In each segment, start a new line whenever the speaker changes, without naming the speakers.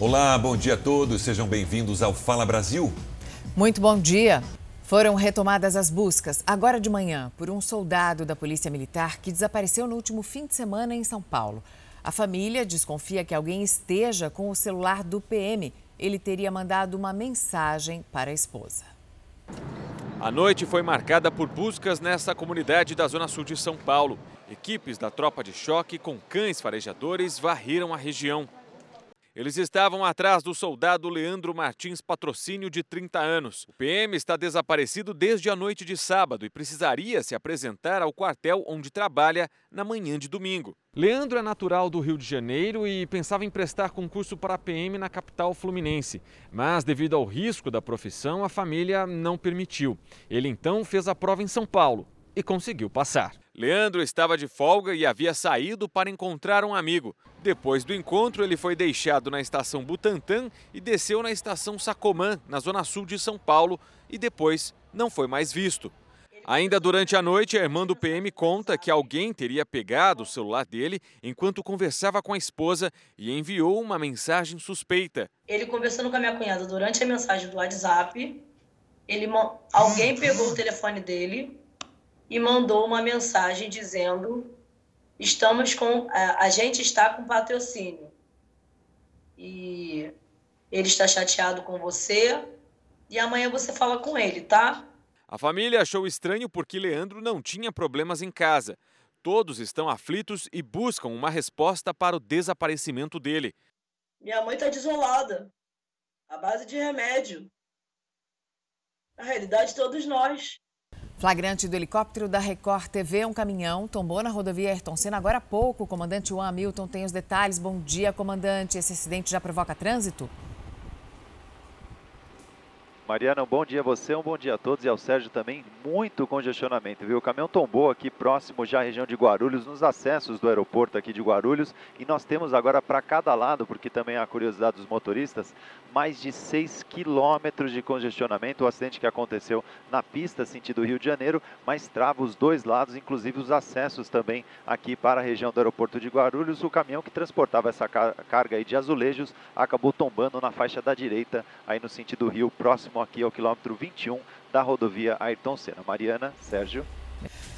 Olá, bom dia a todos. Sejam bem-vindos ao Fala Brasil.
Muito bom dia. Foram retomadas as buscas, agora de manhã, por um soldado da Polícia Militar que desapareceu no último fim de semana em São Paulo. A família desconfia que alguém esteja com o celular do PM. Ele teria mandado uma mensagem para a esposa.
A noite foi marcada por buscas nessa comunidade da Zona Sul de São Paulo. Equipes da tropa de choque com cães farejadores varreram a região. Eles estavam atrás do soldado Leandro Martins Patrocínio, de 30 anos. O PM está desaparecido desde a noite de sábado e precisaria se apresentar ao quartel onde trabalha na manhã de domingo. Leandro é natural do Rio de Janeiro e pensava em prestar concurso para a PM na capital fluminense. Mas, devido ao risco da profissão, a família não permitiu. Ele então fez a prova em São Paulo e conseguiu passar. Leandro estava de folga e havia saído para encontrar um amigo. Depois do encontro, ele foi deixado na estação Butantã e desceu na estação Sacomã, na zona sul de São Paulo, e depois não foi mais visto. Ainda durante a noite, a irmã do PM conta que alguém teria pegado o celular dele enquanto conversava com a esposa e enviou uma mensagem suspeita.
Ele conversando com a minha cunhada durante a mensagem do WhatsApp, ele, alguém pegou o telefone dele, e mandou uma mensagem dizendo: estamos com a, a gente está com patrocínio e ele está chateado com você e amanhã você fala com ele, tá?
A família achou estranho porque Leandro não tinha problemas em casa. Todos estão aflitos e buscam uma resposta para o desaparecimento dele.
Minha mãe está desolada, à base de remédio. Na realidade, todos nós.
Flagrante do helicóptero da Record TV, um caminhão tombou na rodovia Ayrton Senna agora há pouco. O comandante Juan Hamilton tem os detalhes. Bom dia, comandante. Esse acidente já provoca trânsito?
Mariana, um bom dia a você, um bom dia a todos e ao Sérgio também. Muito congestionamento, viu? O caminhão tombou aqui próximo já à região de Guarulhos, nos acessos do aeroporto aqui de Guarulhos. E nós temos agora para cada lado, porque também há curiosidade dos motoristas, mais de 6 quilômetros de congestionamento. O acidente que aconteceu na pista sentido Rio de Janeiro, mas trava os dois lados, inclusive os acessos também aqui para a região do aeroporto de Guarulhos. O caminhão que transportava essa carga aí de azulejos acabou tombando na faixa da direita, aí no sentido Rio, próximo aqui ao quilômetro 21 da rodovia Ayrton Senna. Mariana, Sérgio.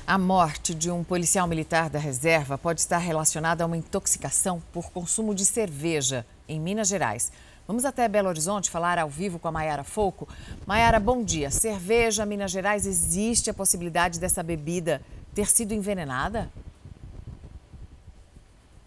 A morte de um policial militar da reserva pode estar relacionada a uma intoxicação por consumo de cerveja em Minas Gerais. Vamos até Belo Horizonte falar ao vivo com a Maiara Foco. Maiara, bom dia. Cerveja, Minas Gerais, existe a possibilidade dessa bebida ter sido envenenada?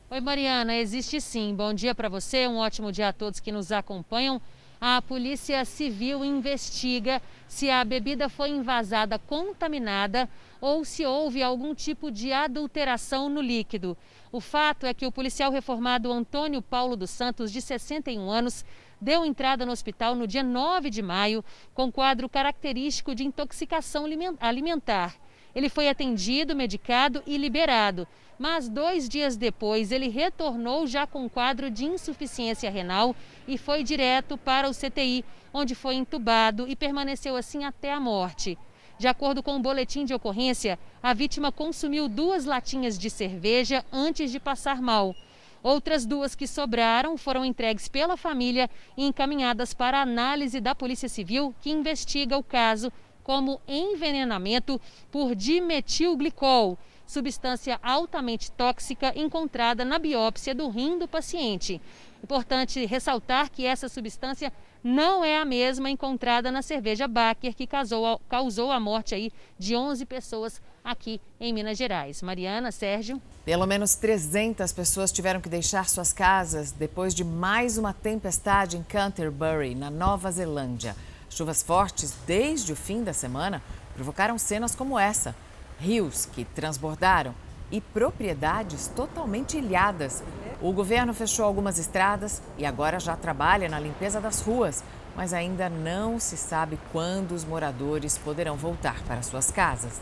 Oi, Mariana, existe sim. Bom dia para você, um ótimo dia a todos que nos acompanham a Polícia Civil investiga se a bebida foi envasada contaminada ou se houve algum tipo de adulteração no líquido. O fato é que o policial reformado Antônio Paulo dos Santos, de 61 anos, deu entrada no hospital no dia 9 de maio com quadro característico de intoxicação alimentar. Ele foi atendido, medicado e liberado. Mas dois dias depois, ele retornou já com quadro de insuficiência renal e foi direto para o CTI, onde foi entubado e permaneceu assim até a morte. De acordo com o boletim de ocorrência, a vítima consumiu duas latinhas de cerveja antes de passar mal. Outras duas que sobraram foram entregues pela família e encaminhadas para análise da Polícia Civil, que investiga o caso como envenenamento por dimetilglicol, substância altamente tóxica encontrada na biópsia do rim do paciente. Importante ressaltar que essa substância não é a mesma encontrada na cerveja Baker, que causou, causou a morte aí de 11 pessoas aqui em Minas Gerais. Mariana, Sérgio.
Pelo menos 300 pessoas tiveram que deixar suas casas depois de mais uma tempestade em Canterbury, na Nova Zelândia. Chuvas fortes desde o fim da semana provocaram cenas como essa: rios que transbordaram e propriedades totalmente ilhadas. O governo fechou algumas estradas e agora já trabalha na limpeza das ruas, mas ainda não se sabe quando os moradores poderão voltar para suas casas.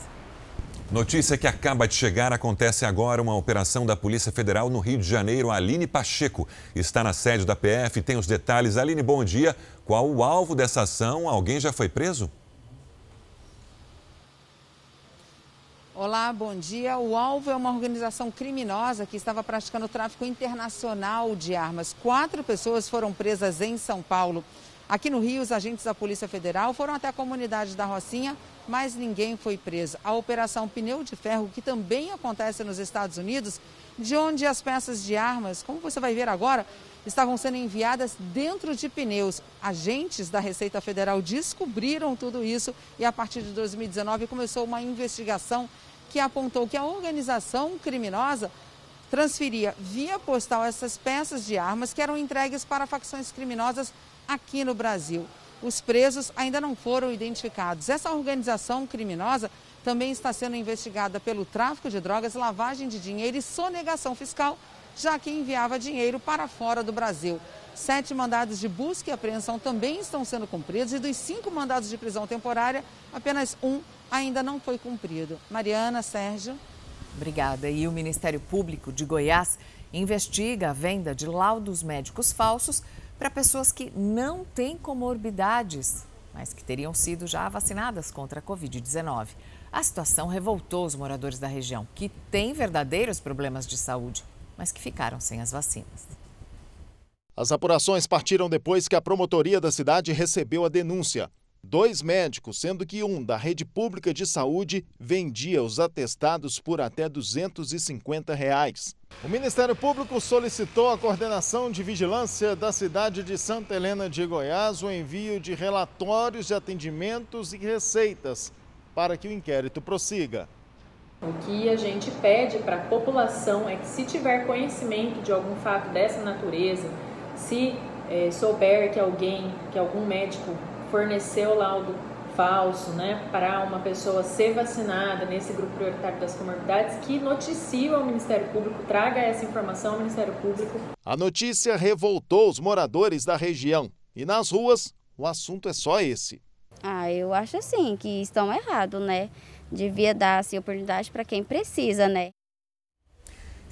Notícia que acaba de chegar: acontece agora uma operação da Polícia Federal no Rio de Janeiro. A Aline Pacheco está na sede da PF, tem os detalhes. Aline, bom dia. Qual o alvo dessa ação? Alguém já foi preso?
Olá, bom dia. O alvo é uma organização criminosa que estava praticando tráfico internacional de armas. Quatro pessoas foram presas em São Paulo. Aqui no Rio, os agentes da Polícia Federal foram até a comunidade da Rocinha, mas ninguém foi preso. A Operação Pneu de Ferro, que também acontece nos Estados Unidos, de onde as peças de armas, como você vai ver agora, estavam sendo enviadas dentro de pneus. Agentes da Receita Federal descobriram tudo isso e a partir de 2019 começou uma investigação que apontou que a organização criminosa transferia via postal essas peças de armas que eram entregues para facções criminosas aqui no Brasil. Os presos ainda não foram identificados. Essa organização criminosa também está sendo investigada pelo tráfico de drogas, lavagem de dinheiro e sonegação fiscal já que enviava dinheiro para fora do Brasil. Sete mandados de busca e apreensão também estão sendo cumpridos e dos cinco mandados de prisão temporária, apenas um ainda não foi cumprido. Mariana, Sérgio.
Obrigada. E o Ministério Público de Goiás investiga a venda de laudos médicos falsos para pessoas que não têm comorbidades, mas que teriam sido já vacinadas contra a Covid-19. A situação revoltou os moradores da região, que têm verdadeiros problemas de saúde mas que ficaram sem as vacinas.
As apurações partiram depois que a promotoria da cidade recebeu a denúncia. Dois médicos, sendo que um da rede pública de saúde, vendia os atestados por até 250 reais. O Ministério Público solicitou à coordenação de vigilância da cidade de Santa Helena de Goiás o envio de relatórios de atendimentos e receitas para que o inquérito prossiga.
O que a gente pede para a população é que, se tiver conhecimento de algum fato dessa natureza, se é, souber que alguém, que algum médico forneceu laudo falso, né, para uma pessoa ser vacinada nesse grupo prioritário das comorbidades, que noticie ao Ministério Público, traga essa informação ao Ministério Público.
A notícia revoltou os moradores da região e nas ruas o assunto é só esse.
Ah, eu acho assim que estão errados, né? devia dar assim, oportunidade para quem precisa, né?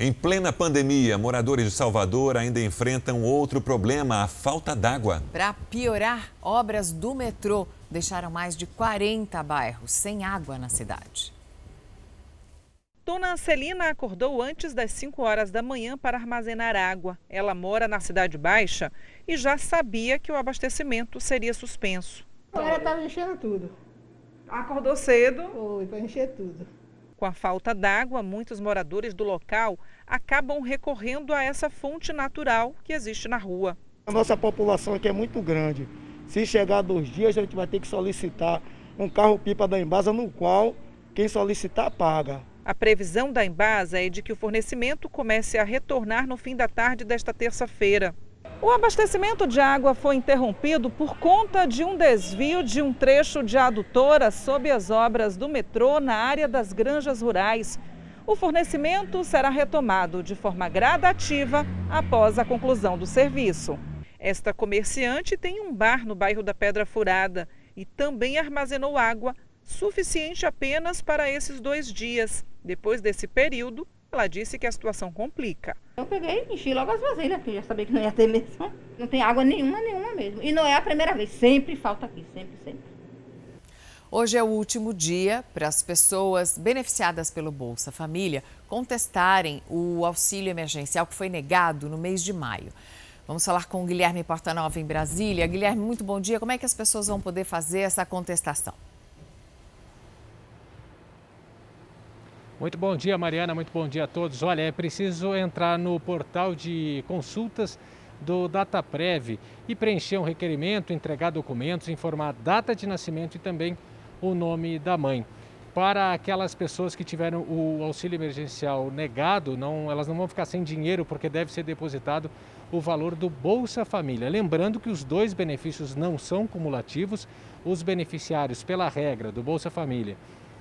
Em plena pandemia, moradores de Salvador ainda enfrentam outro problema, a falta d'água.
Para piorar, obras do metrô deixaram mais de 40 bairros sem água na cidade.
Dona Ancelina acordou antes das 5 horas da manhã para armazenar água. Ela mora na Cidade Baixa e já sabia que o abastecimento seria suspenso.
Agora estava enchendo tudo.
Acordou cedo?
Foi, para encher tudo.
Com a falta d'água, muitos moradores do local acabam recorrendo a essa fonte natural que existe na rua.
A nossa população aqui é muito grande. Se chegar dois dias, a gente vai ter que solicitar um carro-pipa da Embasa, no qual quem solicitar paga.
A previsão da Embasa é de que o fornecimento comece a retornar no fim da tarde desta terça-feira. O abastecimento de água foi interrompido por conta de um desvio de um trecho de adutora sob as obras do metrô na área das granjas rurais. O fornecimento será retomado de forma gradativa após a conclusão do serviço. Esta comerciante tem um bar no bairro da Pedra Furada e também armazenou água suficiente apenas para esses dois dias. Depois desse período, ela disse que a situação complica.
Eu peguei e enchi logo as vasilhas, porque já sabia que não ia ter mesmo. Não tem água nenhuma, nenhuma mesmo. E não é a primeira vez, sempre falta aqui, sempre, sempre.
Hoje é o último dia para as pessoas beneficiadas pelo Bolsa Família contestarem o auxílio emergencial que foi negado no mês de maio. Vamos falar com o Guilherme Portanova em Brasília. Guilherme, muito bom dia. Como é que as pessoas vão poder fazer essa contestação?
Muito bom dia, Mariana. Muito bom dia a todos. Olha, é preciso entrar no portal de consultas do DataPrev e preencher um requerimento, entregar documentos, informar a data de nascimento e também o nome da mãe. Para aquelas pessoas que tiveram o auxílio emergencial negado, não, elas não vão ficar sem dinheiro porque deve ser depositado o valor do Bolsa Família. Lembrando que os dois benefícios não são cumulativos. Os beneficiários, pela regra do Bolsa Família,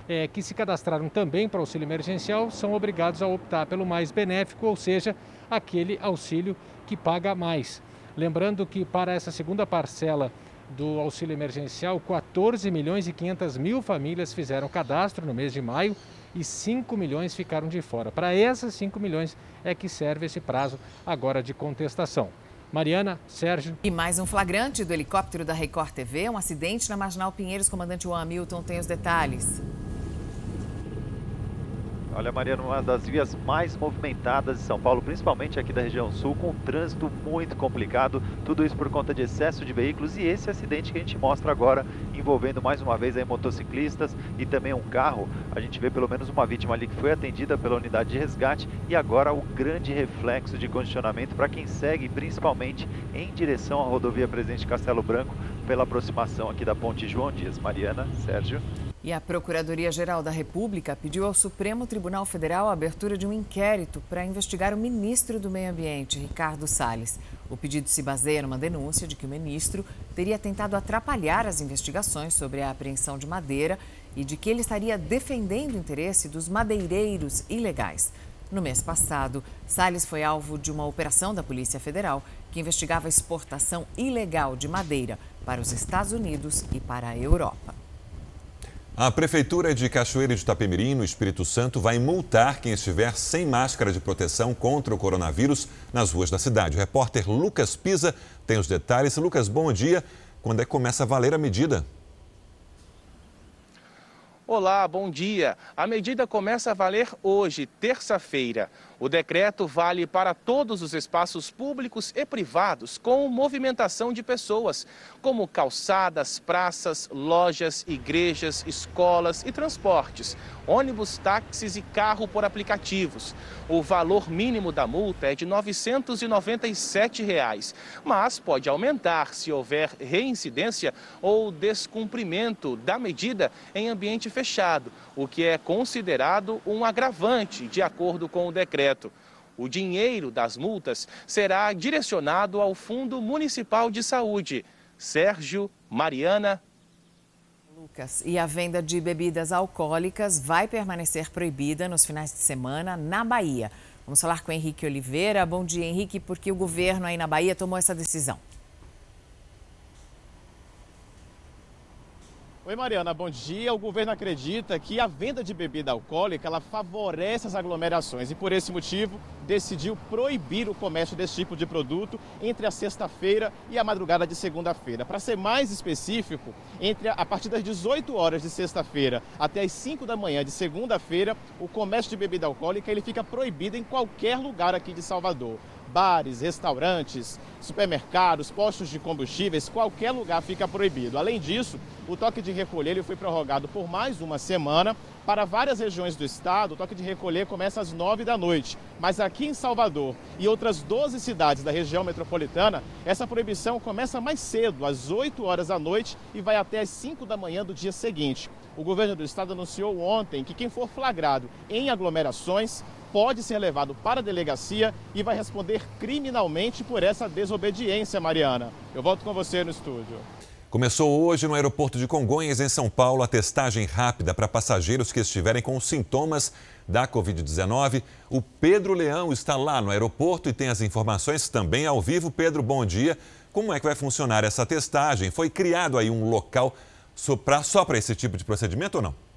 é, que se cadastraram também para auxílio emergencial são obrigados a optar pelo mais benéfico, ou seja, aquele auxílio que paga mais. Lembrando que para essa segunda parcela do auxílio emergencial, 14 milhões e 500 mil famílias fizeram cadastro no mês de maio e 5 milhões ficaram de fora. Para essas 5 milhões é que serve esse prazo agora de contestação. Mariana, Sérgio.
E mais um flagrante do helicóptero da Record TV, um acidente na Marginal Pinheiros. Comandante Juan Hamilton tem os detalhes.
Olha, Mariana, uma das vias mais movimentadas de São Paulo, principalmente aqui da região sul, com trânsito muito complicado. Tudo isso por conta de excesso de veículos e esse acidente que a gente mostra agora, envolvendo mais uma vez aí motociclistas e também um carro. A gente vê pelo menos uma vítima ali que foi atendida pela unidade de resgate e agora o grande reflexo de condicionamento para quem segue, principalmente em direção à rodovia Presidente Castelo Branco, pela aproximação aqui da Ponte João Dias. Mariana, Sérgio.
E a Procuradoria-Geral da República pediu ao Supremo Tribunal Federal a abertura de um inquérito para investigar o ministro do Meio Ambiente, Ricardo Salles. O pedido se baseia numa denúncia de que o ministro teria tentado atrapalhar as investigações sobre a apreensão de madeira e de que ele estaria defendendo o interesse dos madeireiros ilegais. No mês passado, Salles foi alvo de uma operação da Polícia Federal que investigava a exportação ilegal de madeira para os Estados Unidos e para a Europa.
A Prefeitura de Cachoeira de Itapemirim, no Espírito Santo, vai multar quem estiver sem máscara de proteção contra o coronavírus nas ruas da cidade. O repórter Lucas Pisa tem os detalhes. Lucas, bom dia. Quando é que começa a valer a medida?
Olá, bom dia. A medida começa a valer hoje, terça-feira. O decreto vale para todos os espaços públicos e privados com movimentação de pessoas, como calçadas, praças, lojas, igrejas, escolas e transportes, ônibus, táxis e carro por aplicativos. O valor mínimo da multa é de 997 reais, mas pode aumentar se houver reincidência ou descumprimento da medida em ambiente fechado, o que é considerado um agravante, de acordo com o decreto. O dinheiro das multas será direcionado ao Fundo Municipal de Saúde. Sérgio, Mariana.
Lucas, e a venda de bebidas alcoólicas vai permanecer proibida nos finais de semana na Bahia. Vamos falar com Henrique Oliveira. Bom dia, Henrique, porque o governo aí na Bahia tomou essa decisão.
Oi Mariana, bom dia. O governo acredita que a venda de bebida alcoólica ela favorece as aglomerações e por esse motivo decidiu proibir o comércio desse tipo de produto entre a sexta-feira e a madrugada de segunda-feira. Para ser mais específico, entre a, a partir das 18 horas de sexta-feira até as 5 da manhã de segunda-feira, o comércio de bebida alcoólica ele fica proibido em qualquer lugar aqui de Salvador bares, restaurantes, supermercados, postos de combustíveis, qualquer lugar fica proibido. Além disso, o toque de recolher ele foi prorrogado por mais uma semana. Para várias regiões do estado, o toque de recolher começa às 9 da noite. Mas aqui em Salvador e outras 12 cidades da região metropolitana, essa proibição começa mais cedo, às 8 horas da noite, e vai até às 5 da manhã do dia seguinte. O governo do estado anunciou ontem que quem for flagrado em aglomerações pode ser levado para a delegacia e vai responder criminalmente por essa desobediência, Mariana. Eu volto com você no estúdio.
Começou hoje no aeroporto de Congonhas, em São Paulo, a testagem rápida para passageiros que estiverem com sintomas da Covid-19. O Pedro Leão está lá no aeroporto e tem as informações também ao vivo. Pedro, bom dia. Como é que vai funcionar essa testagem? Foi criado aí um local só para esse tipo de procedimento ou não?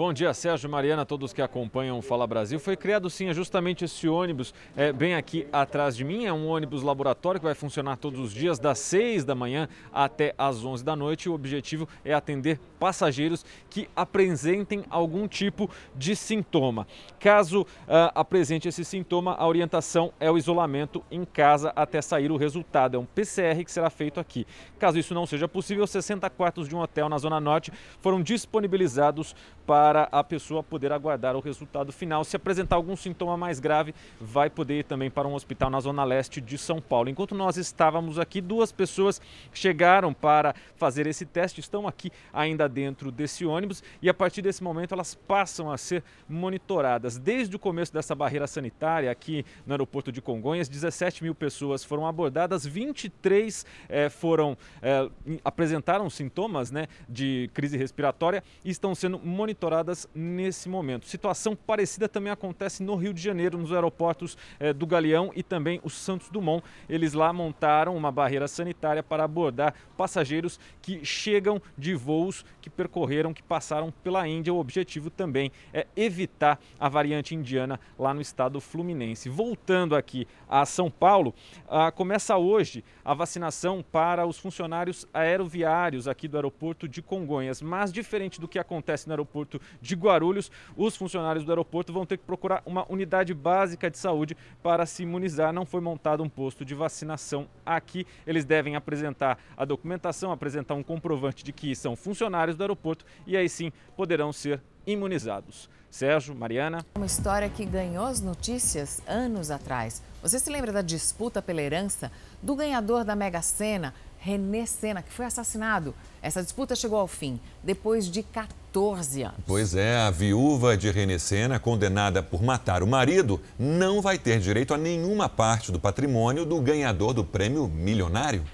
Bom dia, Sérgio Mariana, todos que acompanham o Fala Brasil. Foi criado sim justamente esse ônibus é, bem aqui atrás de mim. É um ônibus laboratório que vai funcionar todos os dias, das 6 da manhã até as 11 da noite. O objetivo é atender passageiros que apresentem algum tipo de sintoma. Caso uh, apresente esse sintoma, a orientação é o isolamento em casa até sair o resultado. É um PCR que será feito aqui. Caso isso não seja possível, 60 quartos de um hotel na Zona Norte foram disponibilizados para a pessoa poder aguardar o resultado final. Se apresentar algum sintoma mais grave, vai poder ir também para um hospital na zona leste de São Paulo. Enquanto nós estávamos aqui, duas pessoas chegaram para fazer esse teste, estão aqui ainda dentro desse ônibus e a partir desse momento elas passam a ser monitoradas. Desde o começo dessa barreira sanitária aqui no aeroporto de Congonhas, 17 mil pessoas foram abordadas, 23 eh, foram eh, apresentaram sintomas né, de crise respiratória e estão sendo monitoradas monitoradas nesse momento. Situação parecida também acontece no Rio de Janeiro, nos aeroportos eh, do Galeão e também o Santos Dumont. Eles lá montaram uma barreira sanitária para abordar passageiros que chegam de voos que percorreram, que passaram pela Índia. O objetivo também é evitar a variante indiana lá no estado fluminense. Voltando aqui a São Paulo, ah, começa hoje a vacinação para os funcionários aeroviários aqui do aeroporto de Congonhas. Mas diferente do que acontece no aeroporto aeroporto de Guarulhos. Os funcionários do aeroporto vão ter que procurar uma unidade básica de saúde para se imunizar. Não foi montado um posto de vacinação aqui. Eles devem apresentar a documentação, apresentar um comprovante de que são funcionários do aeroporto e aí sim poderão ser imunizados. Sérgio, Mariana.
Uma história que ganhou as notícias anos atrás. Você se lembra da disputa pela herança do ganhador da Mega Sena, René Sena, que foi assassinado? Essa disputa chegou ao fim depois de 14 anos.
Pois é, a viúva de René Sena, condenada por matar o marido, não vai ter direito a nenhuma parte do patrimônio do ganhador do prêmio milionário.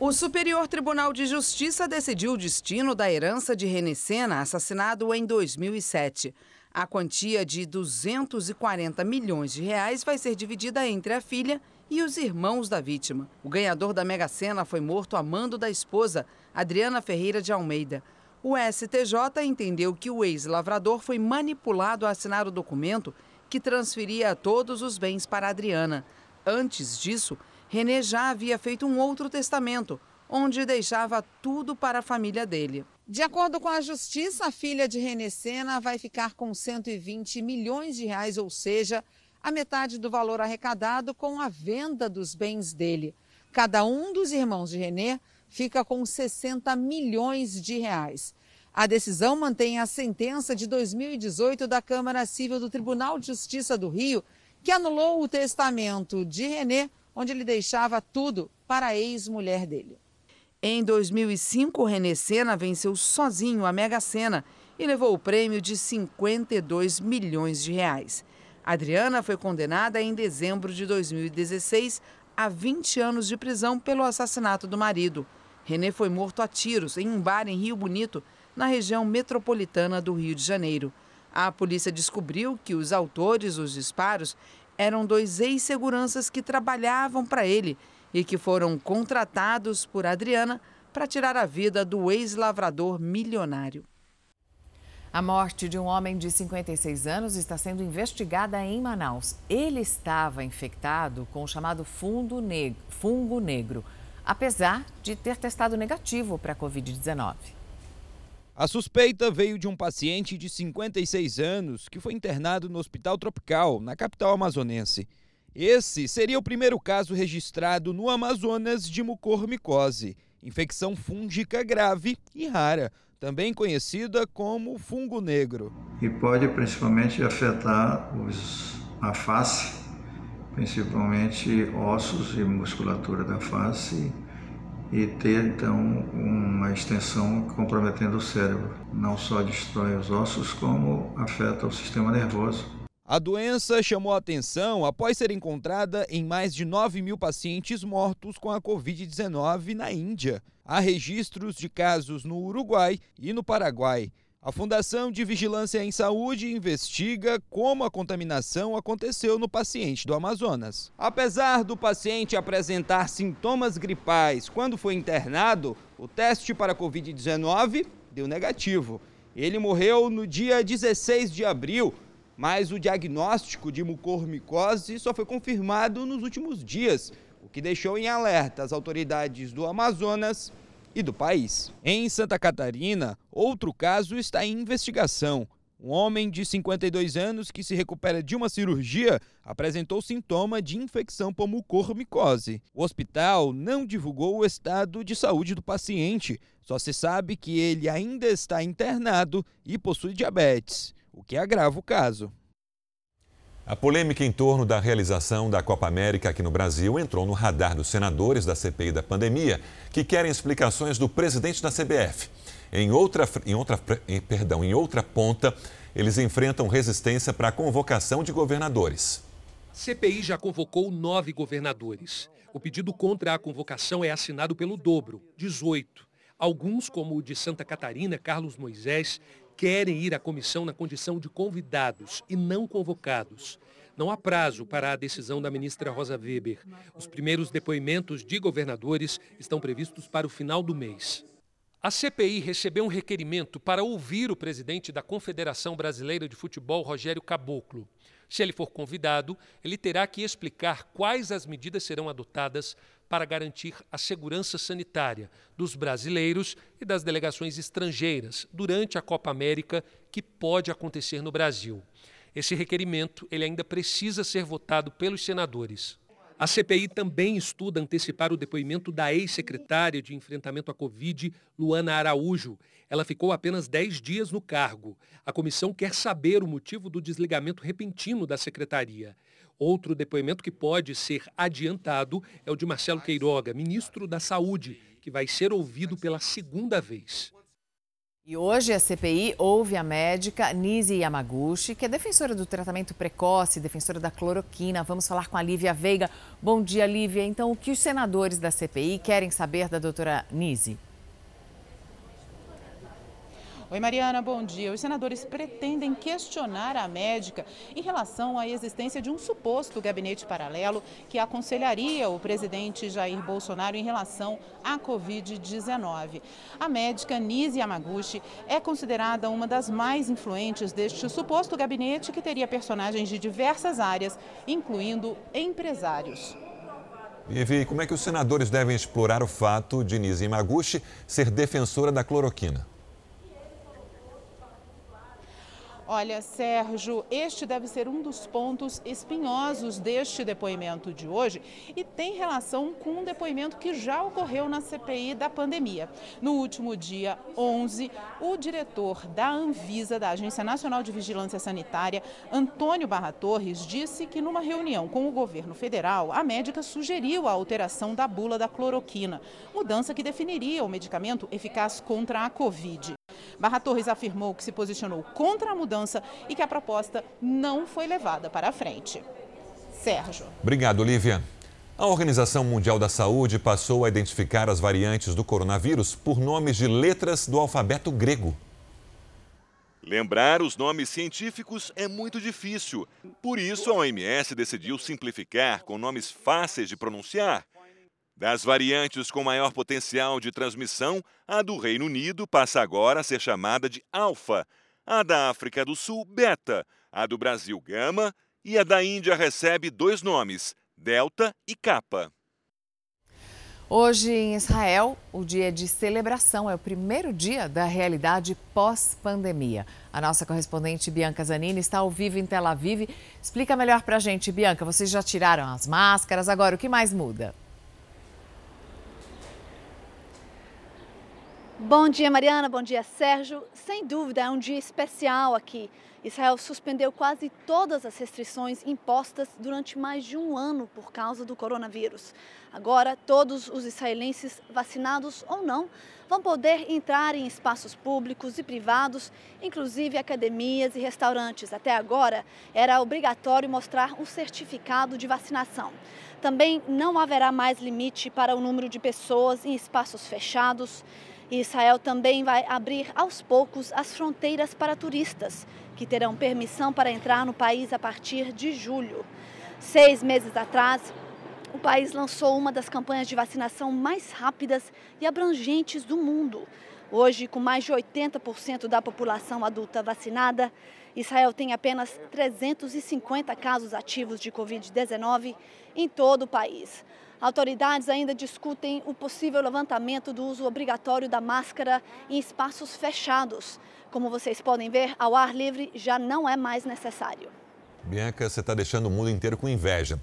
O Superior Tribunal de Justiça decidiu o destino da herança de René Sena, assassinado em 2007. A quantia de 240 milhões de reais vai ser dividida entre a filha e os irmãos da vítima. O ganhador da Mega Sena foi morto a mando da esposa, Adriana Ferreira de Almeida. O STJ entendeu que o ex-lavrador foi manipulado a assinar o documento que transferia todos os bens para Adriana. Antes disso, René já havia feito um outro testamento, onde deixava tudo para a família dele.
De acordo com a justiça, a filha de René Sena vai ficar com 120 milhões de reais, ou seja, a metade do valor arrecadado com a venda dos bens dele. Cada um dos irmãos de René fica com 60 milhões de reais. A decisão mantém a sentença de 2018 da Câmara Civil do Tribunal de Justiça do Rio, que anulou o testamento de René onde ele deixava tudo para a ex-mulher dele.
Em 2005, René Sena venceu sozinho a Mega Sena e levou o prêmio de 52 milhões de reais. Adriana foi condenada em dezembro de 2016 a 20 anos de prisão pelo assassinato do marido. René foi morto a tiros em um bar em Rio Bonito, na região metropolitana do Rio de Janeiro. A polícia descobriu que os autores dos disparos eram dois ex-seguranças que trabalhavam para ele e que foram contratados por Adriana para tirar a vida do ex-lavrador milionário.
A morte de um homem de 56 anos está sendo investigada em Manaus. Ele estava infectado com o chamado fungo negro, fungo negro apesar de ter testado negativo para a Covid-19.
A suspeita veio de um paciente de 56 anos que foi internado no Hospital Tropical, na capital amazonense. Esse seria o primeiro caso registrado no Amazonas de mucormicose, infecção fúngica grave e rara, também conhecida como fungo negro.
E pode principalmente afetar os, a face, principalmente ossos e musculatura da face e ter então uma extensão comprometendo o cérebro. Não só destrói os ossos, como afeta o sistema nervoso.
A doença chamou atenção após ser encontrada em mais de 9 mil pacientes mortos com a Covid-19 na Índia. Há registros de casos no Uruguai e no Paraguai. A Fundação de Vigilância em Saúde investiga como a contaminação aconteceu no paciente do Amazonas. Apesar do paciente apresentar sintomas gripais quando foi internado, o teste para Covid-19 deu negativo. Ele morreu no dia 16 de abril, mas o diagnóstico de mucormicose só foi confirmado nos últimos dias, o que deixou em alerta as autoridades do Amazonas e do país. Em Santa Catarina, outro caso está em investigação. Um homem de 52 anos que se recupera de uma cirurgia apresentou sintoma de infecção por mucormicose. O hospital não divulgou o estado de saúde do paciente, só se sabe que ele ainda está internado e possui diabetes, o que agrava o caso.
A polêmica em torno da realização da Copa América aqui no Brasil entrou no radar dos senadores da CPI da pandemia, que querem explicações do presidente da CBF. Em outra, em outra, em, perdão, em outra ponta, eles enfrentam resistência para a convocação de governadores.
CPI já convocou nove governadores. O pedido contra a convocação é assinado pelo dobro, 18. Alguns, como o de Santa Catarina, Carlos Moisés, querem ir à comissão na condição de convidados e não convocados. Não há prazo para a decisão da ministra Rosa Weber. Os primeiros depoimentos de governadores estão previstos para o final do mês. A CPI recebeu um requerimento para ouvir o presidente da Confederação Brasileira de Futebol, Rogério Caboclo. Se ele for convidado, ele terá que explicar quais as medidas serão adotadas para garantir a segurança sanitária dos brasileiros e das delegações estrangeiras durante a Copa América que pode acontecer no Brasil. Esse requerimento ele ainda precisa ser votado pelos senadores. A CPI também estuda antecipar o depoimento da ex-secretária de enfrentamento à Covid, Luana Araújo. Ela ficou apenas 10 dias no cargo. A comissão quer saber o motivo do desligamento repentino da secretaria. Outro depoimento que pode ser adiantado é o de Marcelo Queiroga, ministro da Saúde, que vai ser ouvido pela segunda vez.
E hoje a CPI ouve a médica Nise Yamaguchi, que é defensora do tratamento precoce, defensora da cloroquina. Vamos falar com a Lívia Veiga. Bom dia, Lívia. Então, o que os senadores da CPI querem saber da doutora Nise?
Oi, Mariana, bom dia. Os senadores pretendem questionar a médica em relação à existência de um suposto gabinete paralelo que aconselharia o presidente Jair Bolsonaro em relação à Covid-19. A médica Nise Yamaguchi é considerada uma das mais influentes deste suposto gabinete que teria personagens de diversas áreas, incluindo empresários.
E como é que os senadores devem explorar o fato de Nise Yamaguchi ser defensora da cloroquina?
Olha, Sérgio, este deve ser um dos pontos espinhosos deste depoimento de hoje e tem relação com um depoimento que já ocorreu na CPI da pandemia. No último dia 11, o diretor da Anvisa, da Agência Nacional de Vigilância Sanitária, Antônio Barra Torres, disse que numa reunião com o governo federal, a médica sugeriu a alteração da bula da cloroquina, mudança que definiria o medicamento eficaz contra a Covid. Barra Torres afirmou que se posicionou contra a mudança e que a proposta não foi levada para a frente. Sérgio.
Obrigado, Olivia. A Organização Mundial da Saúde passou a identificar as variantes do coronavírus por nomes de letras do alfabeto grego.
Lembrar os nomes científicos é muito difícil. Por isso, a OMS decidiu simplificar com nomes fáceis de pronunciar. Das variantes com maior potencial de transmissão, a do Reino Unido passa agora a ser chamada de Alfa, a da África do Sul, Beta, a do Brasil, Gama, e a da Índia recebe dois nomes, Delta e Kappa.
Hoje em Israel, o dia de celebração é o primeiro dia da realidade pós-pandemia. A nossa correspondente Bianca Zanini está ao vivo em Tel Aviv. Explica melhor para a gente, Bianca. Vocês já tiraram as máscaras, agora o que mais muda?
Bom dia, Mariana. Bom dia, Sérgio. Sem dúvida, é um dia especial aqui. Israel suspendeu quase todas as restrições impostas durante mais de um ano por causa do coronavírus. Agora, todos os israelenses, vacinados ou não, vão poder entrar em espaços públicos e privados, inclusive academias e restaurantes. Até agora, era obrigatório mostrar um certificado de vacinação. Também não haverá mais limite para o número de pessoas em espaços fechados. Israel também vai abrir aos poucos as fronteiras para turistas, que terão permissão para entrar no país a partir de julho. Seis meses atrás, o país lançou uma das campanhas de vacinação mais rápidas e abrangentes do mundo. Hoje, com mais de 80% da população adulta vacinada, Israel tem apenas 350 casos ativos de Covid-19 em todo o país. Autoridades ainda discutem o possível levantamento do uso obrigatório da máscara em espaços fechados. Como vocês podem ver, ao ar livre já não é mais necessário.
Bianca, você está deixando o mundo inteiro com inveja.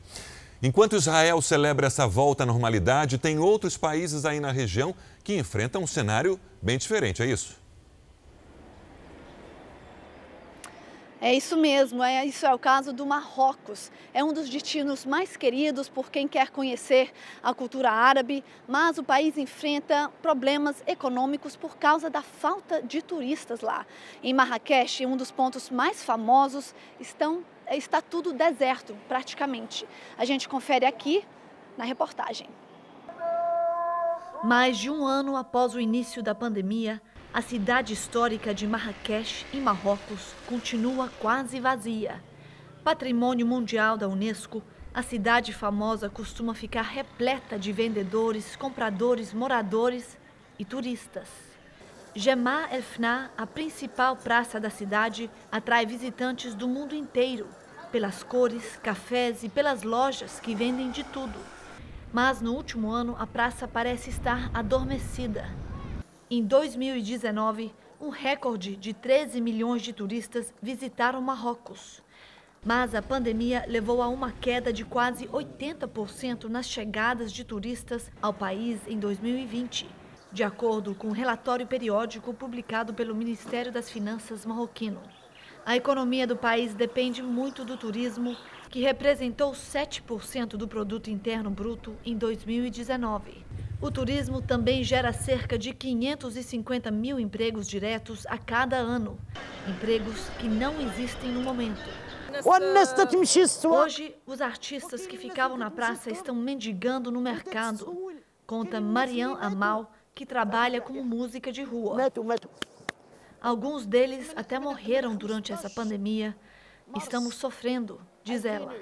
Enquanto Israel celebra essa volta à normalidade, tem outros países aí na região que enfrentam um cenário bem diferente, é isso?
É isso mesmo, é, isso é o caso do Marrocos. É um dos destinos mais queridos por quem quer conhecer a cultura árabe, mas o país enfrenta problemas econômicos por causa da falta de turistas lá. Em Marrakech, um dos pontos mais famosos, estão, está tudo deserto, praticamente. A gente confere aqui na reportagem.
Mais de um ano após o início da pandemia, a cidade histórica de Marrakech, em Marrocos, continua quase vazia. Patrimônio mundial da Unesco, a cidade famosa costuma ficar repleta de vendedores, compradores, moradores e turistas. Gemar El Fna, a principal praça da cidade, atrai visitantes do mundo inteiro, pelas cores, cafés e pelas lojas que vendem de tudo. Mas no último ano a praça parece estar adormecida. Em 2019, um recorde de 13 milhões de turistas visitaram Marrocos. Mas a pandemia levou a uma queda de quase 80% nas chegadas de turistas ao país em 2020, de acordo com um relatório periódico publicado pelo Ministério das Finanças marroquino. A economia do país depende muito do turismo, que representou 7% do produto interno bruto em 2019. O turismo também gera cerca de 550 mil empregos diretos a cada ano, empregos que não existem no momento. Hoje, os artistas que ficavam na praça estão mendigando no mercado, conta Marianne Amal, que trabalha com música de rua. Alguns deles até morreram durante essa pandemia. Estamos sofrendo, diz ela.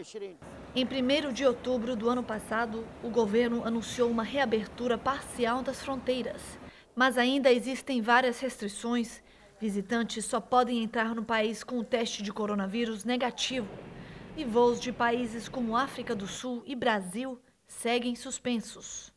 Em 1 de outubro do ano passado, o governo anunciou uma reabertura parcial das fronteiras. Mas ainda existem várias restrições. Visitantes só podem entrar no país com o teste de coronavírus negativo. E voos de países como África do Sul e Brasil seguem suspensos.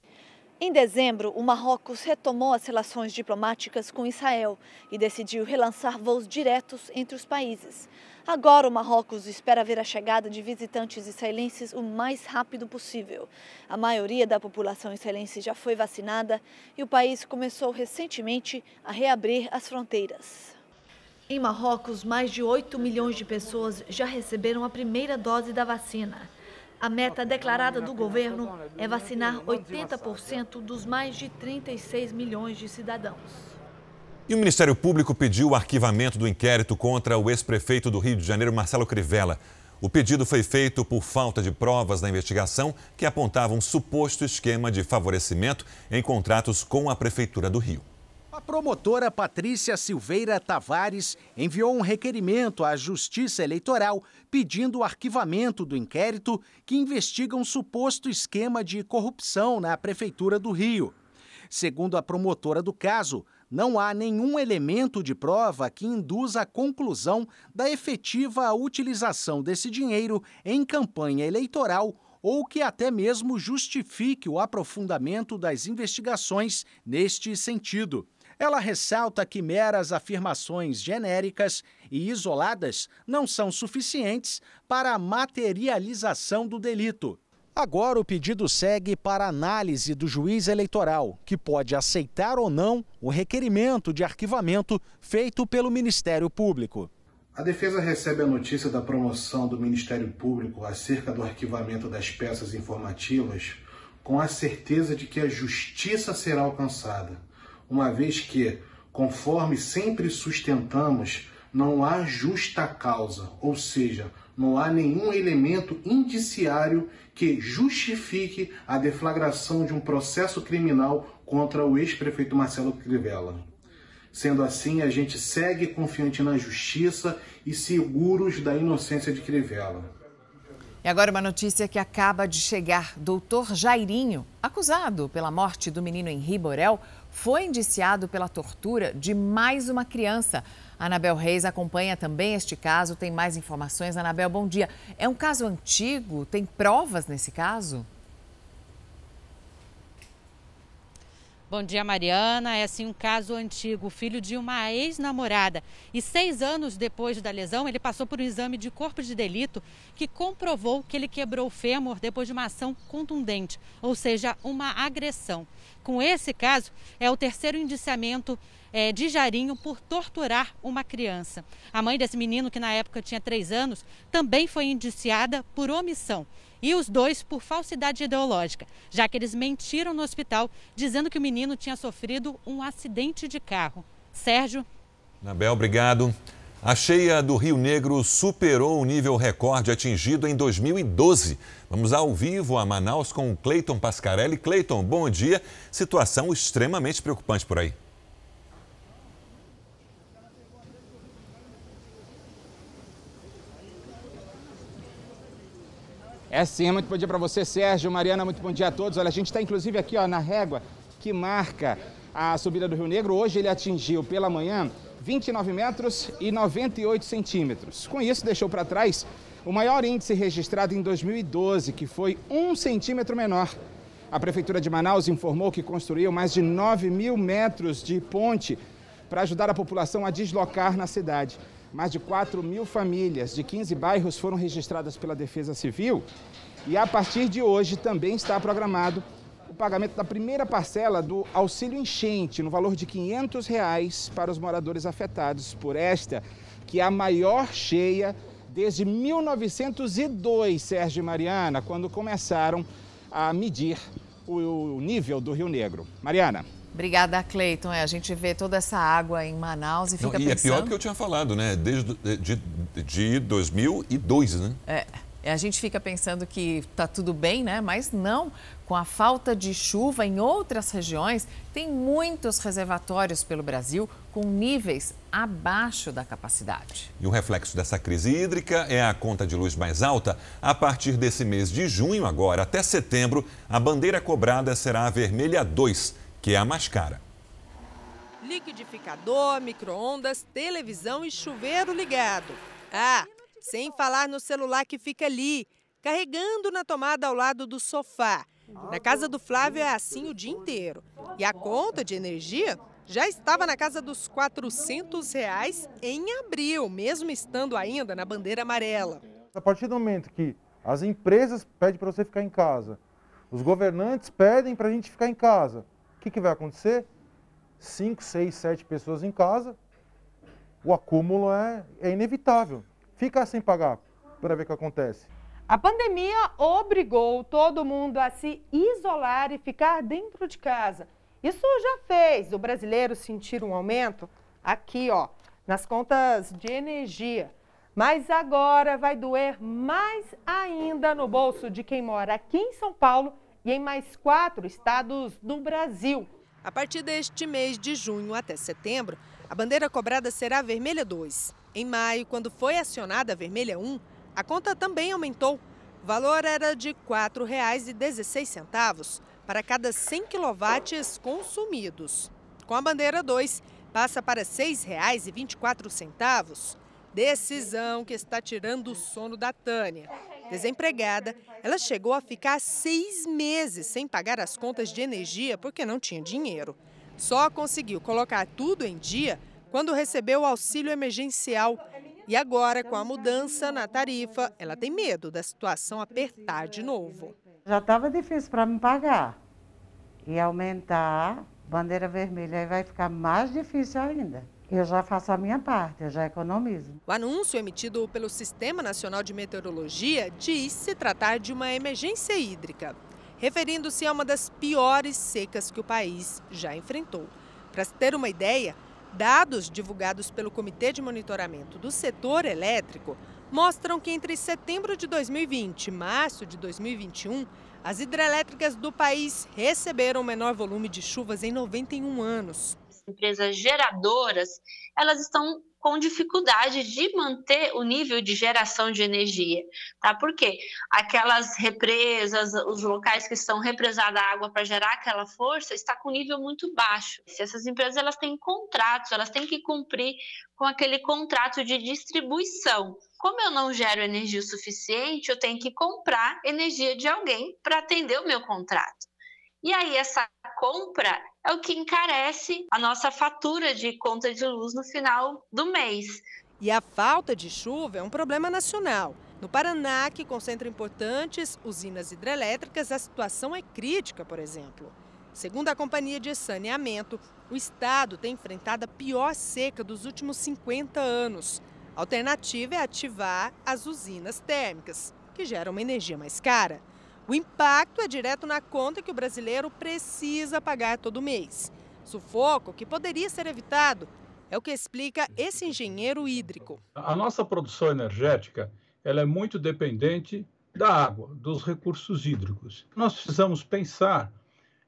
Em dezembro, o Marrocos retomou as relações diplomáticas com Israel e decidiu relançar voos diretos entre os países. Agora, o Marrocos espera ver a chegada de visitantes israelenses o mais rápido possível. A maioria da população israelense já foi vacinada e o país começou recentemente a reabrir as fronteiras.
Em Marrocos, mais de 8 milhões de pessoas já receberam a primeira dose da vacina. A meta declarada do governo é vacinar 80% dos mais de 36 milhões de cidadãos.
E o Ministério Público pediu o arquivamento do inquérito contra o ex-prefeito do Rio de Janeiro, Marcelo Crivella. O pedido foi feito por falta de provas na investigação que apontavam um suposto esquema de favorecimento em contratos com a Prefeitura do Rio.
A promotora Patrícia Silveira Tavares enviou um requerimento à Justiça Eleitoral pedindo o arquivamento do inquérito que investiga um suposto esquema de corrupção na Prefeitura do Rio. Segundo a promotora do caso, não há nenhum elemento de prova que induza a conclusão da efetiva utilização desse dinheiro em campanha eleitoral ou que até mesmo justifique o aprofundamento das investigações neste sentido. Ela ressalta que meras afirmações genéricas e isoladas não são suficientes para a materialização do delito. Agora o pedido segue para análise do juiz eleitoral, que pode aceitar ou não o requerimento de arquivamento feito pelo Ministério Público.
A defesa recebe a notícia da promoção do Ministério Público acerca do arquivamento das peças informativas com a certeza de que a justiça será alcançada uma vez que, conforme sempre sustentamos, não há justa causa, ou seja, não há nenhum elemento indiciário que justifique a deflagração de um processo criminal contra o ex-prefeito Marcelo Crivella. Sendo assim, a gente segue confiante na justiça e seguros da inocência de Crivella.
E agora uma notícia que acaba de chegar. Doutor Jairinho, acusado pela morte do menino Henri Borel, foi indiciado pela tortura de mais uma criança. Anabel Reis acompanha também este caso, tem mais informações. Anabel, bom dia. É um caso antigo? Tem provas nesse caso?
Bom dia, Mariana. É assim um caso antigo, filho de uma ex-namorada. E seis anos depois da lesão, ele passou por um exame de corpo de delito que comprovou que ele quebrou o fêmur depois de uma ação contundente, ou seja, uma agressão. Com esse caso, é o terceiro indiciamento é, de Jarinho por torturar uma criança. A mãe desse menino, que na época tinha três anos, também foi indiciada por omissão e os dois por falsidade ideológica, já que eles mentiram no hospital dizendo que o menino tinha sofrido um acidente de carro. Sérgio.
Anabel, obrigado. A cheia do Rio Negro superou o nível recorde atingido em 2012. Vamos ao vivo a Manaus com Cleiton Pascarelli. Cleiton, bom dia. Situação extremamente preocupante por aí.
É sim, muito bom dia para você, Sérgio, Mariana, muito bom dia a todos. Olha, a gente está inclusive aqui ó, na régua que marca a subida do Rio Negro. Hoje ele atingiu pela manhã 29 metros e 98 centímetros. Com isso, deixou para trás o maior índice registrado em 2012, que foi um centímetro menor. A Prefeitura de Manaus informou que construiu mais de 9 mil metros de ponte para ajudar a população a deslocar na cidade. Mais de 4 mil famílias de 15 bairros foram registradas pela Defesa Civil e a partir de hoje também está programado o pagamento da primeira parcela do auxílio enchente, no valor de 500 reais para os moradores afetados por esta, que é a maior cheia desde 1902, Sérgio e Mariana, quando começaram a medir o nível do Rio Negro. Mariana.
Obrigada, Cleiton. É, a gente vê toda essa água em Manaus e fica
Não,
e
pensando... E é pior do que eu tinha falado, né? Desde de, de 2002, né?
É. A gente fica pensando que está tudo bem, né? Mas não. Com a falta de chuva em outras regiões, tem muitos reservatórios pelo Brasil com níveis abaixo da capacidade.
E o reflexo dessa crise hídrica é a conta de luz mais alta. A partir desse mês de junho, agora até setembro, a bandeira cobrada será a vermelha 2, que é a mais cara.
Liquidificador, micro-ondas, televisão e chuveiro ligado. Ah! Sem falar no celular que fica ali, carregando na tomada ao lado do sofá. Na casa do Flávio é assim o dia inteiro. E a conta de energia já estava na casa dos 400 reais em abril, mesmo estando ainda na bandeira amarela.
A partir do momento que as empresas pedem para você ficar em casa, os governantes pedem para a gente ficar em casa, o que, que vai acontecer? Cinco, seis, sete pessoas em casa, o acúmulo é, é inevitável ficar sem pagar para ver o que acontece.
A pandemia obrigou todo mundo a se isolar e ficar dentro de casa. Isso já fez o brasileiro sentir um aumento aqui, ó, nas contas de energia. Mas agora vai doer mais ainda no bolso de quem mora aqui em São Paulo e em mais quatro estados do Brasil.
A partir deste mês de junho até setembro, a bandeira cobrada será vermelha 2. Em maio, quando foi acionada a vermelha 1, a conta também aumentou. O valor era de R$ 4,16 para cada 100 kW consumidos. Com a bandeira 2, passa para R$ 6,24. Decisão que está tirando o sono da Tânia. Desempregada, ela chegou a ficar seis meses sem pagar as contas de energia porque não tinha dinheiro. Só conseguiu colocar tudo em dia quando recebeu o auxílio emergencial. E agora, com a mudança na tarifa, ela tem medo da situação apertar de novo.
Já estava difícil para me pagar. E aumentar, bandeira vermelha, aí vai ficar mais difícil ainda. Eu já faço a minha parte, eu já economizo.
O anúncio emitido pelo Sistema Nacional de Meteorologia diz se tratar de uma emergência hídrica referindo-se a uma das piores secas que o país já enfrentou. Para se ter uma ideia, dados divulgados pelo Comitê de Monitoramento do Setor Elétrico mostram que entre setembro de 2020 e março de 2021, as hidrelétricas do país receberam o menor volume de chuvas em 91 anos.
Empresas geradoras, elas estão com dificuldade de manter o nível de geração de energia, tá? Porque aquelas represas, os locais que estão represada a água para gerar aquela força, está com nível muito baixo. Se essas empresas elas têm contratos, elas têm que cumprir com aquele contrato de distribuição. Como eu não gero energia suficiente, eu tenho que comprar energia de alguém para atender o meu contrato. E aí essa compra é o que encarece a nossa fatura de conta de luz no final do mês.
E a falta de chuva é um problema nacional. No Paraná, que concentra importantes usinas hidrelétricas, a situação é crítica, por exemplo. Segundo a Companhia de Saneamento, o estado tem enfrentado a pior seca dos últimos 50 anos. A alternativa é ativar as usinas térmicas, que geram uma energia mais cara. O impacto é direto na conta que o brasileiro precisa pagar todo mês. Sufoco que poderia ser evitado. É o que explica esse engenheiro hídrico.
A nossa produção energética ela é muito dependente da água, dos recursos hídricos. Nós precisamos pensar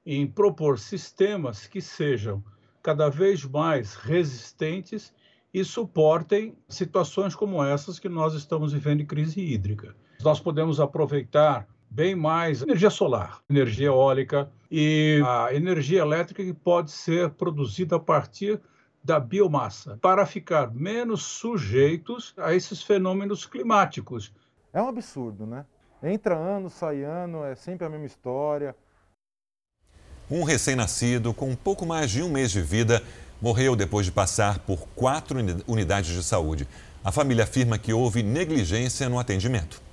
em propor sistemas que sejam cada vez mais resistentes e suportem situações como essas que nós estamos vivendo em crise hídrica. Nós podemos aproveitar bem mais energia solar, energia eólica e a energia elétrica que pode ser produzida a partir da biomassa, para ficar menos sujeitos a esses fenômenos climáticos.
É um absurdo, né? Entra ano, sai ano, é sempre a mesma história.
Um recém-nascido com um pouco mais de um mês de vida morreu depois de passar por quatro unidades de saúde. A família afirma que houve negligência no atendimento.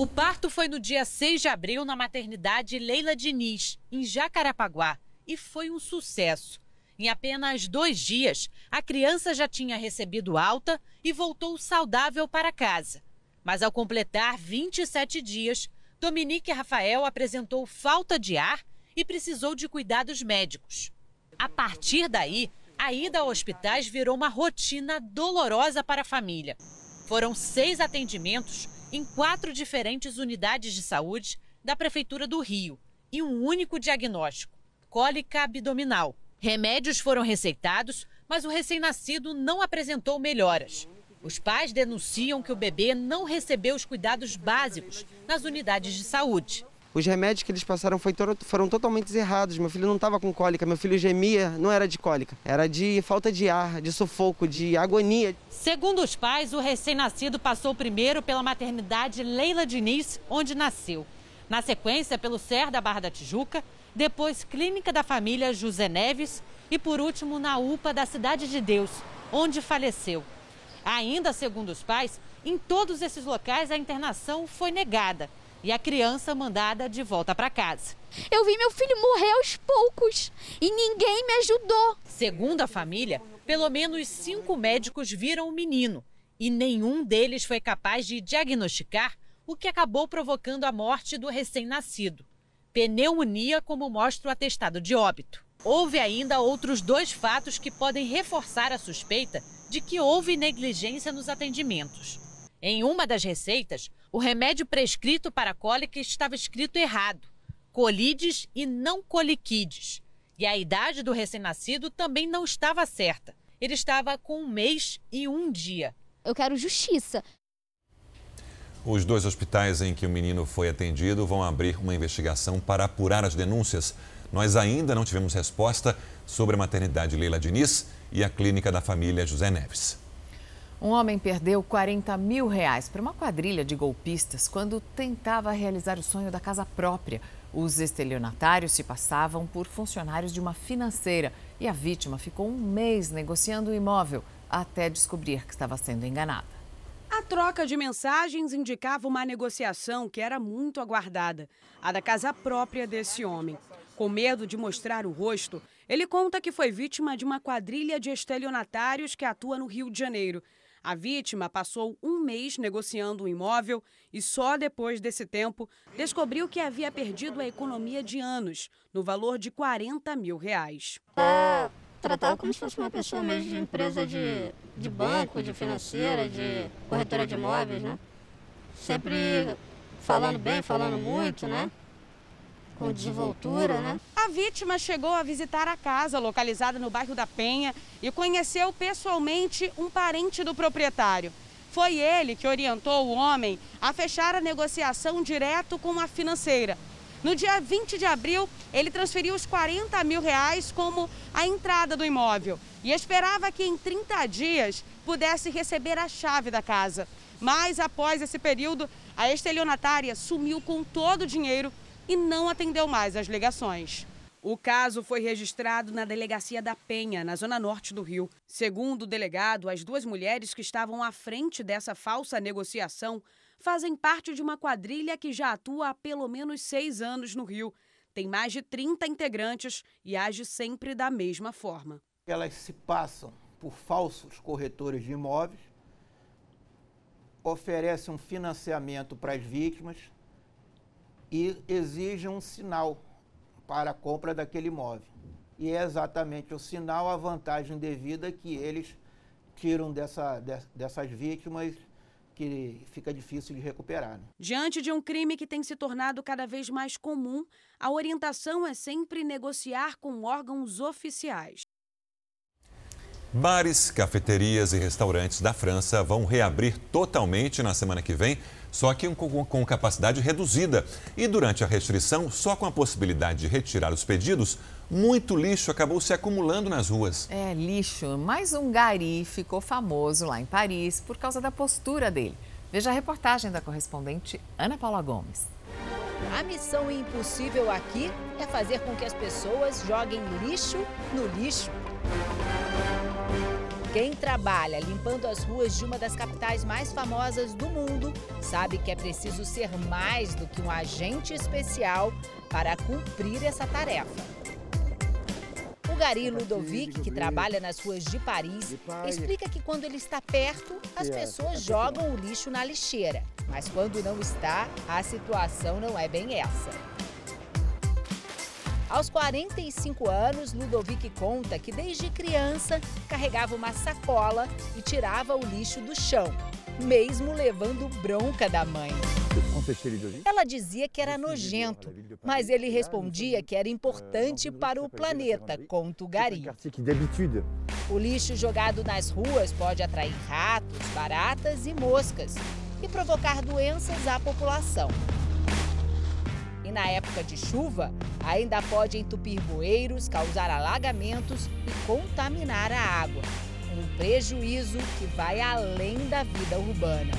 O parto foi no dia 6 de abril na maternidade Leila Diniz, em Jacarapaguá, e foi um sucesso. Em apenas dois dias, a criança já tinha recebido alta e voltou saudável para casa. Mas ao completar 27 dias, Dominique Rafael apresentou falta de ar e precisou de cuidados médicos. A partir daí, a ida a hospitais virou uma rotina dolorosa para a família. Foram seis atendimentos em quatro diferentes unidades de saúde da Prefeitura do Rio e um único diagnóstico: cólica abdominal. Remédios foram receitados, mas o recém-nascido não apresentou melhoras. Os pais denunciam que o bebê não recebeu os cuidados básicos nas unidades de saúde.
Os remédios que eles passaram foram totalmente errados. Meu filho não estava com cólica, meu filho gemia, não era de cólica, era de falta de ar, de sufoco, de agonia.
Segundo os pais, o recém-nascido passou primeiro pela maternidade Leila Diniz, onde nasceu. Na sequência, pelo SER da Barra da Tijuca, depois Clínica da Família José Neves e, por último, na UPA da Cidade de Deus, onde faleceu. Ainda segundo os pais, em todos esses locais a internação foi negada e a criança mandada de volta para casa.
Eu vi meu filho morrer aos poucos e ninguém me ajudou.
Segundo a família, pelo menos cinco médicos viram o menino e nenhum deles foi capaz de diagnosticar o que acabou provocando a morte do recém-nascido. Pneumonia, como mostra o atestado de óbito. Houve ainda outros dois fatos que podem reforçar a suspeita de que houve negligência nos atendimentos. Em uma das receitas, o remédio prescrito para a cólica estava escrito errado: colides e não coliquides. E a idade do recém-nascido também não estava certa. Ele estava com um mês e um dia.
Eu quero justiça.
Os dois hospitais em que o menino foi atendido vão abrir uma investigação para apurar as denúncias. Nós ainda não tivemos resposta sobre a maternidade Leila Diniz e a clínica da família José Neves.
Um homem perdeu 40 mil reais para uma quadrilha de golpistas quando tentava realizar o sonho da casa própria. Os estelionatários se passavam por funcionários de uma financeira e a vítima ficou um mês negociando o imóvel até descobrir que estava sendo enganada.
A troca de mensagens indicava uma negociação que era muito aguardada, a da casa própria desse homem. Com medo de mostrar o rosto, ele conta que foi vítima de uma quadrilha de estelionatários que atua no Rio de Janeiro. A vítima passou um mês negociando um imóvel e só depois desse tempo descobriu que havia perdido a economia de anos, no valor de 40 mil reais.
É, tratava como se fosse uma pessoa mesmo de empresa de, de banco, de financeira, de corretora de imóveis, né? Sempre falando bem, falando muito, né? Com desenvoltura, né?
A vítima chegou a visitar a casa localizada no bairro da Penha e conheceu pessoalmente um parente do proprietário. Foi ele que orientou o homem a fechar a negociação direto com a financeira. No dia 20 de abril, ele transferiu os 40 mil reais como a entrada do imóvel e esperava que em 30 dias pudesse receber a chave da casa. Mas após esse período, a estelionatária sumiu com todo o dinheiro e não atendeu mais às ligações. O caso foi registrado na delegacia da Penha, na zona norte do Rio. Segundo o delegado, as duas mulheres que estavam à frente dessa falsa negociação fazem parte de uma quadrilha que já atua há pelo menos seis anos no Rio. Tem mais de 30 integrantes e age sempre da mesma forma.
Elas se passam por falsos corretores de imóveis, oferecem um financiamento para as vítimas e exige um sinal para a compra daquele imóvel. E é exatamente o sinal, a vantagem devida que eles tiram dessa, dessas vítimas que fica difícil de recuperar. Né?
Diante de um crime que tem se tornado cada vez mais comum, a orientação é sempre negociar com órgãos oficiais.
Bares, cafeterias e restaurantes da França vão reabrir totalmente na semana que vem só que com, com capacidade reduzida. E durante a restrição, só com a possibilidade de retirar os pedidos, muito lixo acabou se acumulando nas ruas.
É, lixo. Mais um gari ficou famoso lá em Paris por causa da postura dele. Veja a reportagem da correspondente Ana Paula Gomes.
A missão impossível aqui é fazer com que as pessoas joguem lixo no lixo.
Quem trabalha limpando as ruas de uma das capitais mais famosas do mundo sabe que é preciso ser mais do que um agente especial para cumprir essa tarefa. O Gari Ludovic, que trabalha nas ruas de Paris, explica que quando ele está perto, as pessoas jogam o lixo na lixeira. Mas quando não está, a situação não é bem essa. Aos 45 anos, Ludovic conta que desde criança carregava uma sacola e tirava o lixo do chão, mesmo levando bronca da mãe. Ela dizia que era nojento, mas ele respondia que era importante para o planeta, conta o Gari. O lixo jogado nas ruas pode atrair ratos, baratas e moscas e provocar doenças à população. E na época de chuva, ainda pode entupir bueiros, causar alagamentos e contaminar a água. Um prejuízo que vai além da vida urbana.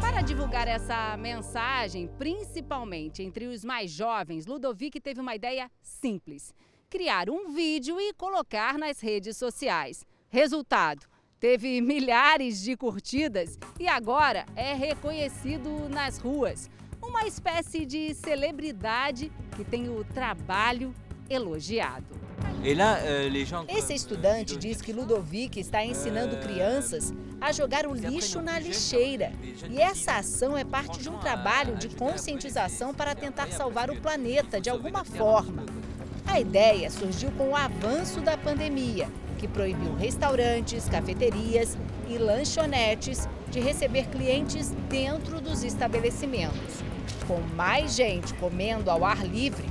Para divulgar essa mensagem, principalmente entre os mais jovens, Ludovic teve uma ideia simples: criar um vídeo e colocar nas redes sociais. Resultado: teve milhares de curtidas e agora é reconhecido nas ruas. Uma espécie de celebridade que tem o trabalho elogiado. Esse estudante diz que Ludovic está ensinando crianças a jogar o lixo na lixeira. E essa ação é parte de um trabalho de conscientização para tentar salvar o planeta de alguma forma. A ideia surgiu com o avanço da pandemia, que proibiu restaurantes, cafeterias e lanchonetes de receber clientes dentro dos estabelecimentos. Com mais gente comendo ao ar livre,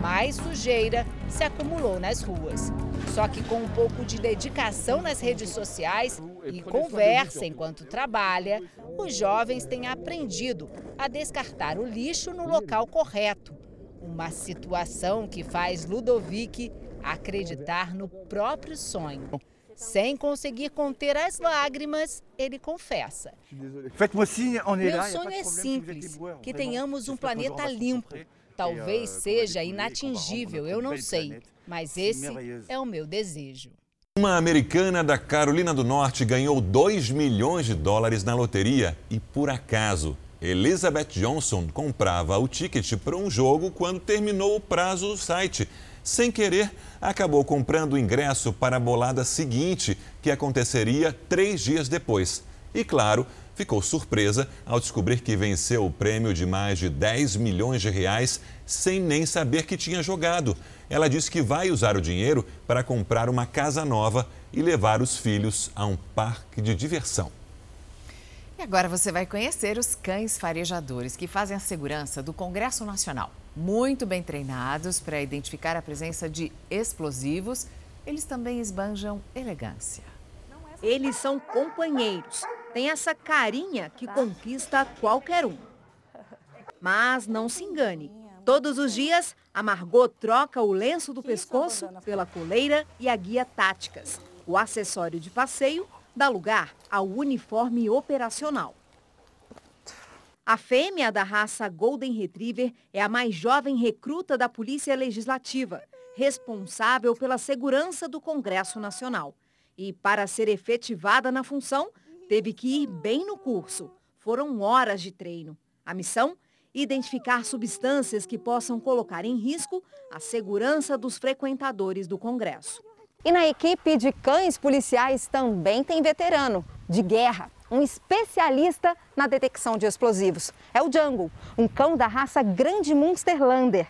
mais sujeira se acumulou nas ruas. Só que com um pouco de dedicação nas redes sociais e conversa enquanto trabalha, os jovens têm aprendido a descartar o lixo no local correto. Uma situação que faz Ludovic acreditar no próprio sonho. Sem conseguir conter as lágrimas, ele confessa. Meu sonho é simples, que tenhamos um planeta limpo. Talvez seja inatingível, eu não sei, mas esse é o meu desejo.
Uma americana da Carolina do Norte ganhou 2 milhões de dólares na loteria e, por acaso, Elizabeth Johnson comprava o ticket para um jogo quando terminou o prazo do site. Sem querer, acabou comprando o ingresso para a bolada seguinte, que aconteceria três dias depois. E, claro, ficou surpresa ao descobrir que venceu o prêmio de mais de 10 milhões de reais sem nem saber que tinha jogado. Ela disse que vai usar o dinheiro para comprar uma casa nova e levar os filhos a um parque de diversão.
E agora você vai conhecer os cães farejadores que fazem a segurança do Congresso Nacional. Muito bem treinados para identificar a presença de explosivos, eles também esbanjam elegância.
Eles são companheiros. Tem essa carinha que conquista qualquer um. Mas não se engane. Todos os dias, a Margot troca o lenço do pescoço pela coleira e a guia táticas. O acessório de passeio dá lugar ao uniforme operacional. A fêmea da raça Golden Retriever é a mais jovem recruta da Polícia Legislativa, responsável pela segurança do Congresso Nacional. E para ser efetivada na função, teve que ir bem no curso. Foram horas de treino. A missão? Identificar substâncias que possam colocar em risco a segurança dos frequentadores do Congresso.
E na equipe de cães policiais também tem veterano de guerra um especialista na detecção de explosivos. É o Jungle, um cão da raça Grande Munsterlander.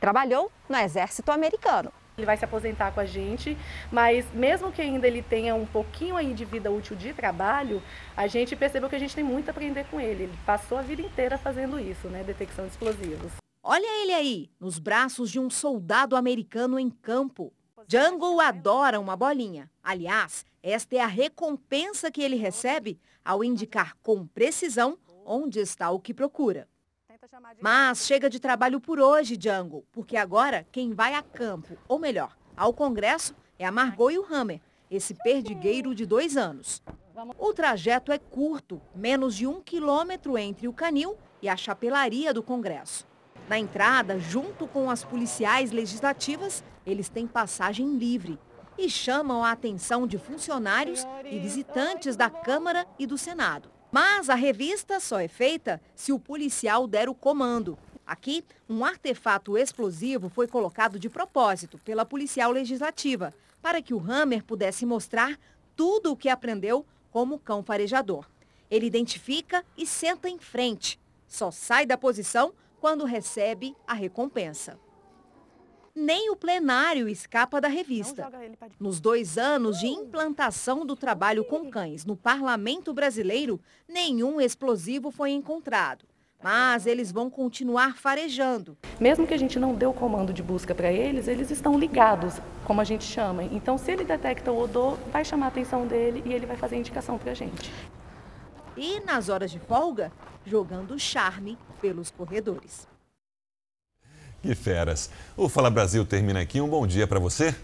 Trabalhou no exército americano.
Ele vai se aposentar com a gente, mas mesmo que ainda ele tenha um pouquinho aí de vida útil de trabalho, a gente percebeu que a gente tem muito a aprender com ele. Ele passou a vida inteira fazendo isso, né, detecção de explosivos.
Olha ele aí, nos braços de um soldado americano em campo. Jungle adora uma bolinha. Aliás, esta é a recompensa que ele recebe ao indicar com precisão onde está o que procura. Mas chega de trabalho por hoje, Jungle, porque agora quem vai a campo, ou melhor, ao Congresso, é a Margot e o Hammer, esse perdigueiro de dois anos. O trajeto é curto, menos de um quilômetro entre o canil e a chapelaria do Congresso. Na entrada, junto com as policiais legislativas, Eles têm passagem livre e chamam a atenção de funcionários e visitantes da Câmara e do Senado. Mas a revista só é feita se o policial der o comando. Aqui, um artefato explosivo foi colocado de propósito pela policial legislativa para que o Hammer pudesse mostrar tudo o que aprendeu como cão farejador. Ele identifica e senta em frente. Só sai da posição quando recebe a recompensa. Nem o plenário escapa da revista. Nos dois anos de implantação do trabalho com cães no parlamento brasileiro, nenhum explosivo foi encontrado. Mas eles vão continuar farejando.
Mesmo que a gente não dê o comando de busca para eles, eles estão ligados, como a gente chama. Então, se ele detecta o odor, vai chamar a atenção dele e ele vai fazer a indicação para a gente.
E nas horas de folga, jogando charme pelos corredores.
Que feras. O Fala Brasil termina aqui. Um bom dia para você